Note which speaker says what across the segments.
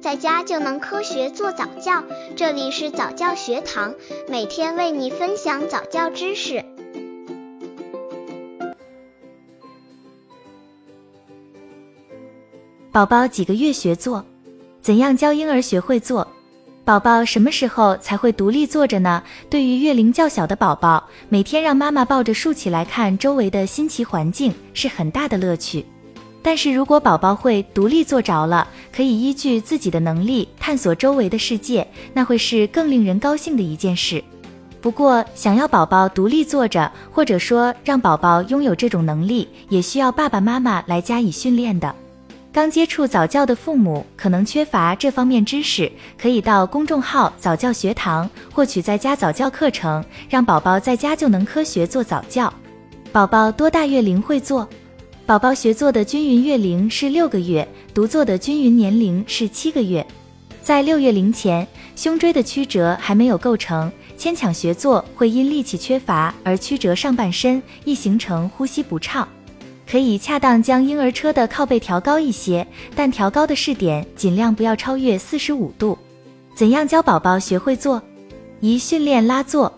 Speaker 1: 在家就能科学做早教。这里是早教学堂，每天为你分享早教知识。
Speaker 2: 宝宝几个月学坐？怎样教婴儿学会坐？宝宝什么时候才会独立坐着呢？对于月龄较小的宝宝，每天让妈妈抱着竖起来看周围的新奇环境是很大的乐趣。但是如果宝宝会独立坐着了，可以依据自己的能力探索周围的世界，那会是更令人高兴的一件事。不过，想要宝宝独立坐着，或者说让宝宝拥有这种能力，也需要爸爸妈妈来加以训练的。刚接触早教的父母可能缺乏这方面知识，可以到公众号早教学堂获取在家早教课程，让宝宝在家就能科学做早教。宝宝多大月龄会做？宝宝学坐的均匀月龄是六个月，独坐的均匀年龄是七个月。在六月龄前，胸椎的曲折还没有构成，牵强学坐会因力气缺乏而曲折上半身，易形成呼吸不畅。可以恰当将婴儿车的靠背调高一些，但调高的视点尽量不要超越四十五度。怎样教宝宝学会坐？一、训练拉坐。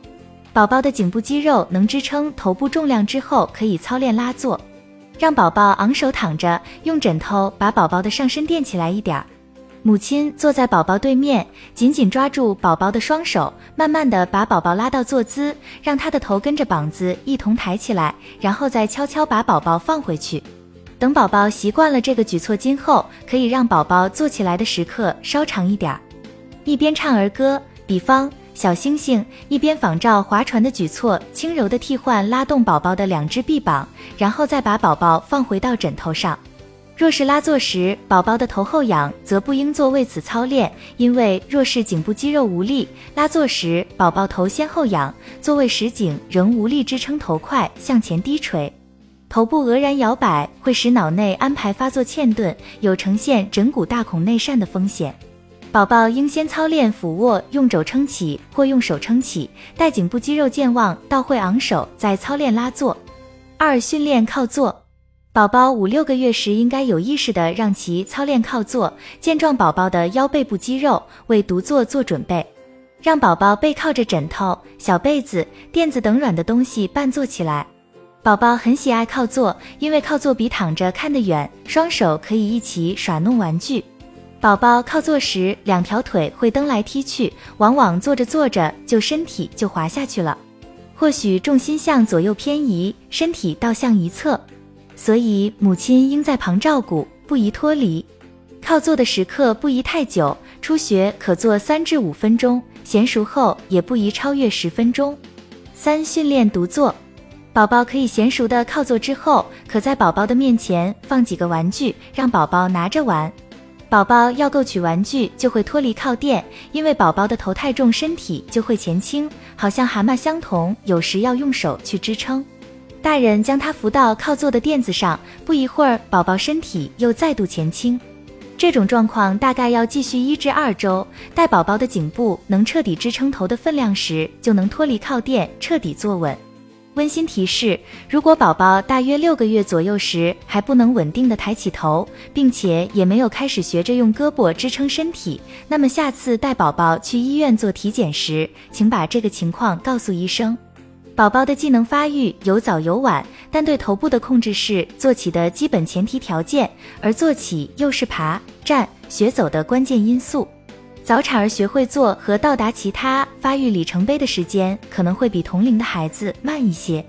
Speaker 2: 宝宝的颈部肌肉能支撑头部重量之后，可以操练拉坐。让宝宝昂首躺着，用枕头把宝宝的上身垫起来一点儿。母亲坐在宝宝对面，紧紧抓住宝宝的双手，慢慢的把宝宝拉到坐姿，让他的头跟着膀子一同抬起来，然后再悄悄把宝宝放回去。等宝宝习惯了这个举措，今后可以让宝宝坐起来的时刻稍长一点儿。一边唱儿歌，比方小星星，一边仿照划船的举措，轻柔的替换拉动宝宝的两只臂膀，然后再把宝宝放回到枕头上。若是拉坐时，宝宝的头后仰，则不应做为此操练，因为若是颈部肌肉无力，拉坐时宝宝头先后仰，坐位时颈仍无力支撑头块向前低垂，头部愕然摇摆，会使脑内安排发作欠顿，有呈现枕骨大孔内疝的风险。宝宝应先操练俯卧，用肘撑起或用手撑起，待颈部肌肉健忘到会昂首，再操练拉坐。二、训练靠坐。宝宝五六个月时，应该有意识的让其操练靠坐，健壮宝宝的腰背部肌肉，为独坐做准备。让宝宝背靠着枕头、小被子、垫子等软的东西半坐起来。宝宝很喜爱靠坐，因为靠坐比躺着看得远，双手可以一起耍弄玩具。宝宝靠坐时，两条腿会蹬来踢去，往往坐着坐着就身体就滑下去了。或许重心向左右偏移，身体倒向一侧。所以母亲应在旁照顾，不宜脱离。靠坐的时刻不宜太久，初学可坐三至五分钟，娴熟后也不宜超越十分钟。三、训练独坐。宝宝可以娴熟的靠坐之后，可在宝宝的面前放几个玩具，让宝宝拿着玩。宝宝要够取玩具，就会脱离靠垫，因为宝宝的头太重，身体就会前倾，好像蛤蟆相同，有时要用手去支撑。大人将他扶到靠坐的垫子上，不一会儿，宝宝身体又再度前倾。这种状况大概要继续一至二周，待宝宝的颈部能彻底支撑头的分量时，就能脱离靠垫，彻底坐稳。温馨提示：如果宝宝大约六个月左右时还不能稳定的抬起头，并且也没有开始学着用胳膊支撑身体，那么下次带宝宝去医院做体检时，请把这个情况告诉医生。宝宝的技能发育有早有晚，但对头部的控制是坐起的基本前提条件，而坐起又是爬、站、学走的关键因素。早产儿学会坐和到达其他发育里程碑的时间可能会比同龄的孩子慢一些。